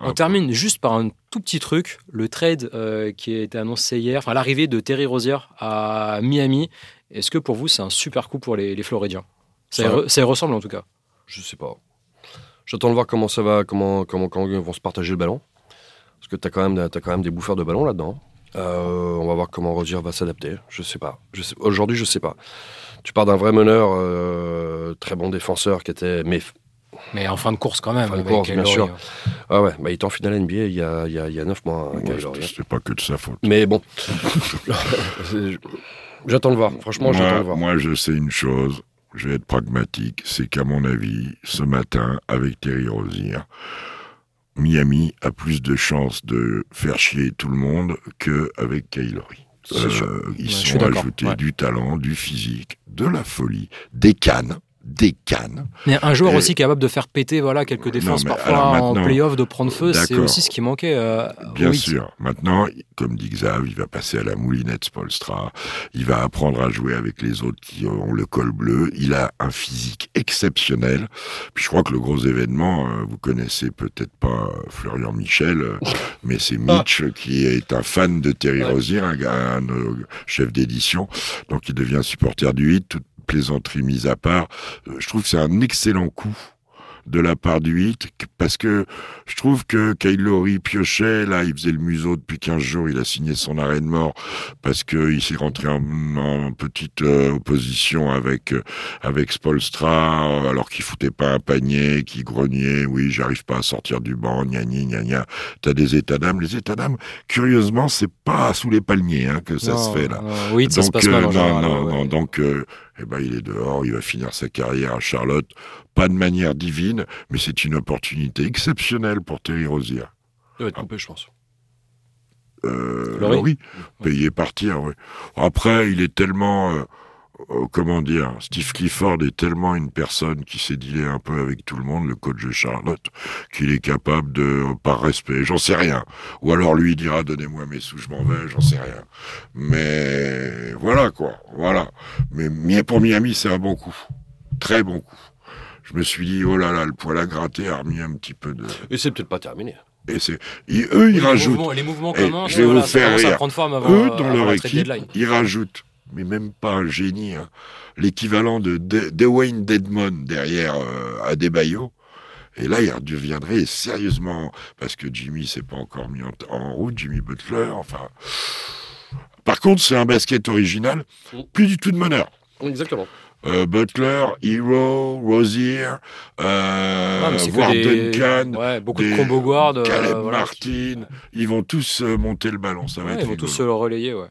On termine juste par un tout petit truc, le trade euh, qui a été annoncé hier, enfin l'arrivée de Terry Rozier à Miami. Est-ce que pour vous c'est un super coup pour les, Floridiens? Ça, y ressemble en tout cas. Je sais pas. J'attends de voir comment ça va, comment, comment, comment ils vont se partager le ballon. Parce que tu as, quand même, as quand même des bouffeurs de ballon là-dedans. Euh, on va voir comment Rozier va s'adapter. Je sais pas. Aujourd'hui, je sais pas. Tu pars d'un vrai meneur, euh, très bon défenseur qui était. Mais, mais en fin de course quand même. Fin de course, bien sûr. Ah ouais, bah, il était en finale NBA il y a, il y a, il y a 9 mois. Hein, c'est pas que de sa faute. Mais bon. j'attends de voir. Franchement, j'attends de voir. Moi, je sais une chose. Je vais être pragmatique. C'est qu'à mon avis, ce matin, avec Terry Rozier, Miami a plus de chances de faire chier tout le monde qu'avec Kaylori. Euh, ils sont ajoutés du talent, du physique, de la folie, des cannes des cannes. Mais un joueur aussi capable de faire péter voilà, quelques défenses parfois en playoff, de prendre feu, c'est aussi ce qui manquait. Euh, Bien sûr. Maintenant, comme dit Xav, il va passer à la moulinette Spolstra. Il va apprendre à jouer avec les autres qui ont le col bleu. Il a un physique exceptionnel. Puis je crois que le gros événement, euh, vous connaissez peut-être pas Florian Michel, euh, mais c'est Mitch qui est un fan de Terry Rozier, un, un, chef d'édition. Donc il devient supporter du hit. Plaisanterie mise à part, euh, je trouve que c'est un excellent coup de la part du hit, parce que je trouve que Kyle Lowry piochait, là, il faisait le museau depuis 15 jours, il a signé son arrêt de mort, parce qu'il s'est rentré en, petite euh, opposition avec euh, avec Spolstra, alors qu'il foutait pas un panier, qui grognait, oui, j'arrive pas à sortir du banc, gna gna gna gna. T'as des états d'âme, les états d'âme, curieusement, c'est pas sous les palmiers hein, que ça se fait, là. oui, donc, ça se passe mal non, non, non, donc, eh ben, il est dehors, il va finir sa carrière à Charlotte, pas de manière divine, mais c'est une opportunité exceptionnelle pour Terry Rozier. Il va être trompé, je pense. Euh, oui, payer partir. Oui. Après, il est tellement euh, comment dire, Steve Clifford est tellement une personne qui s'est dealé un peu avec tout le monde, le coach de Charlotte, qu'il est capable de, par respect, j'en sais rien. Ou alors lui dira, donnez-moi mes sous, je m'en vais, j'en sais rien. Mais voilà quoi, voilà. Mais pour Miami, c'est un bon coup, très bon coup. Je me suis dit, oh là là, le poil à gratter a remis un petit peu de. Et c'est peut-être pas terminé. Et c'est, eux, ils rajoutent. les mouvements commencent. Je vais vous faire rire. eux, dans leur équipe, ils rajoutent mais même pas un génie, hein. l'équivalent de, Dwayne Dedmon derrière euh, Adebayo. Et là, il deviendrait sérieusement, parce que Jimmy s'est pas encore mis en, route, Jimmy Butler, enfin. Par contre, c'est un basket original, plus du tout de meneur. Exactement. Euh, Butler, Hero, Rosier, euh, voire Duncan, ouais, beaucoup de combo guard, Caleb Martin, ils vont tous monter le ballon, ça va être Ils vont tous se le relayer, ouais.